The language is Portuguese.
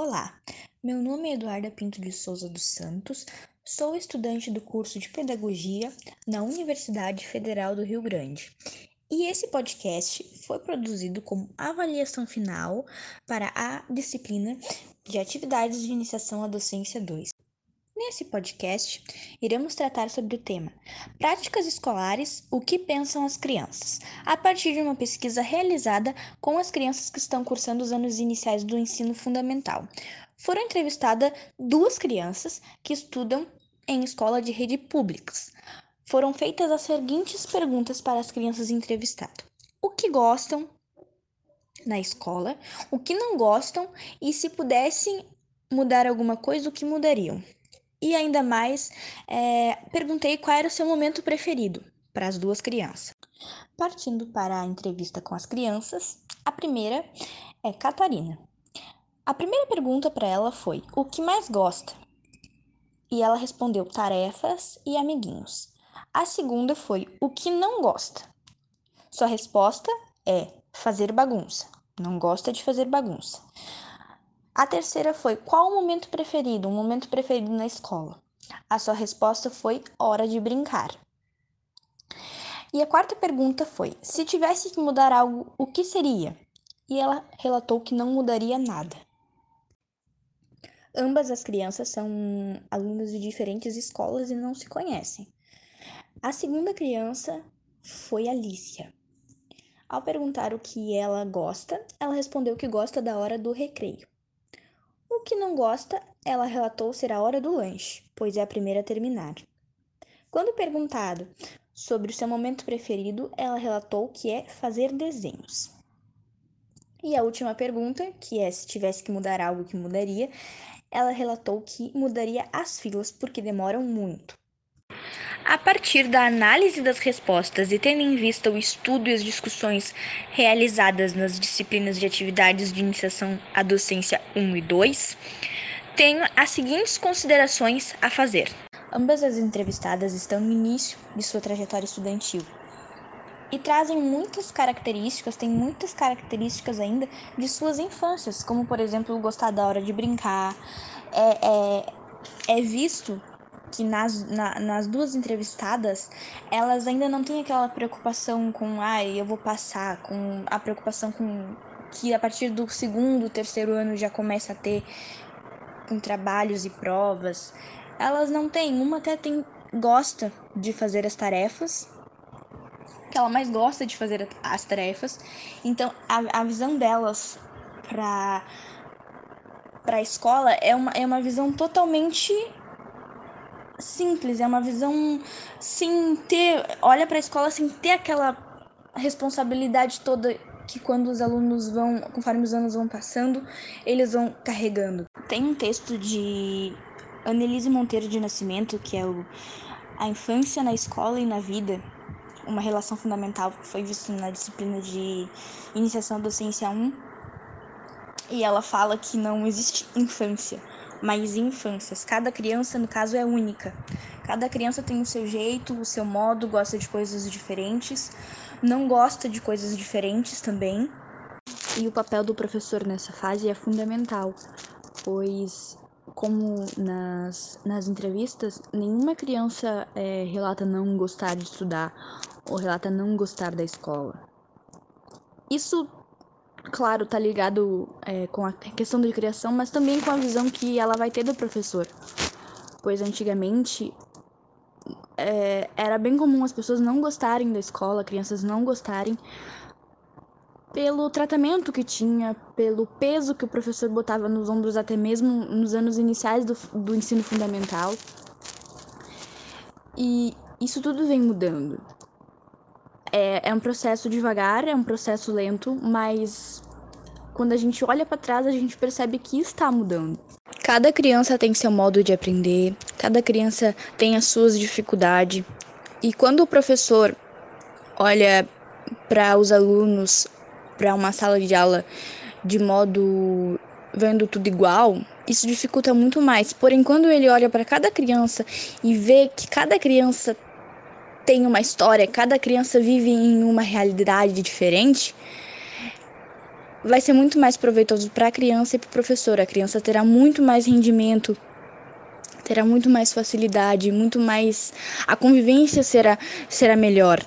Olá, meu nome é Eduarda Pinto de Souza dos Santos, sou estudante do curso de Pedagogia na Universidade Federal do Rio Grande. E esse podcast foi produzido como avaliação final para a disciplina de Atividades de Iniciação à Docência 2. Nesse podcast, iremos tratar sobre o tema Práticas escolares: o que pensam as crianças, a partir de uma pesquisa realizada com as crianças que estão cursando os anos iniciais do ensino fundamental. Foram entrevistadas duas crianças que estudam em escola de rede públicas. Foram feitas as seguintes perguntas para as crianças entrevistadas: O que gostam na escola, o que não gostam e se pudessem mudar alguma coisa, o que mudariam? E ainda mais, é, perguntei qual era o seu momento preferido para as duas crianças. Partindo para a entrevista com as crianças, a primeira é Catarina. A primeira pergunta para ela foi: o que mais gosta? E ela respondeu tarefas e amiguinhos. A segunda foi: o que não gosta? Sua resposta é fazer bagunça. Não gosta de fazer bagunça. A terceira foi: qual o momento preferido? Um momento preferido na escola? A sua resposta foi: hora de brincar. E a quarta pergunta foi: se tivesse que mudar algo, o que seria? E ela relatou que não mudaria nada. Ambas as crianças são alunas de diferentes escolas e não se conhecem. A segunda criança foi Alicia. Ao perguntar o que ela gosta, ela respondeu que gosta da hora do recreio. O que não gosta, ela relatou ser a hora do lanche, pois é a primeira a terminar. Quando perguntado sobre o seu momento preferido, ela relatou que é fazer desenhos. E a última pergunta, que é se tivesse que mudar algo que mudaria, ela relatou que mudaria as filas porque demoram muito. A partir da análise das respostas e tendo em vista o estudo e as discussões realizadas nas disciplinas de atividades de iniciação à docência 1 e 2, tenho as seguintes considerações a fazer. Ambas as entrevistadas estão no início de sua trajetória estudantil e trazem muitas características, têm muitas características ainda de suas infâncias, como por exemplo gostar da hora de brincar, é, é, é visto que nas, na, nas duas entrevistadas, elas ainda não têm aquela preocupação com, ai, ah, eu vou passar, com a preocupação com que a partir do segundo, terceiro ano já começa a ter com trabalhos e provas. Elas não têm, uma até tem gosta de fazer as tarefas, que ela mais gosta de fazer as tarefas. Então, a, a visão delas para para a escola é uma, é uma visão totalmente simples, é uma visão sem ter, olha para a escola sem ter aquela responsabilidade toda que quando os alunos vão, conforme os anos vão passando, eles vão carregando. Tem um texto de Annelise Monteiro de Nascimento, que é o A Infância na Escola e na Vida, uma relação fundamental que foi visto na disciplina de Iniciação à Docência 1. E ela fala que não existe infância, mas infâncias. Cada criança, no caso, é única. Cada criança tem o seu jeito, o seu modo, gosta de coisas diferentes, não gosta de coisas diferentes também. E o papel do professor nessa fase é fundamental, pois, como nas, nas entrevistas, nenhuma criança é, relata não gostar de estudar ou relata não gostar da escola. Isso claro, tá ligado é, com a questão de criação, mas também com a visão que ela vai ter do professor. Pois antigamente é, era bem comum as pessoas não gostarem da escola, crianças não gostarem, pelo tratamento que tinha, pelo peso que o professor botava nos ombros, até mesmo nos anos iniciais do, do ensino fundamental. E isso tudo vem mudando. É, é um processo devagar, é um processo lento, mas quando a gente olha para trás, a gente percebe que está mudando. Cada criança tem seu modo de aprender, cada criança tem as suas dificuldades. E quando o professor olha para os alunos, para uma sala de aula de modo vendo tudo igual, isso dificulta muito mais. Porém, quando ele olha para cada criança e vê que cada criança tem uma história, cada criança vive em uma realidade diferente, vai ser muito mais proveitoso para a criança e para o professor. A criança terá muito mais rendimento, terá muito mais facilidade, muito mais. A convivência será, será melhor.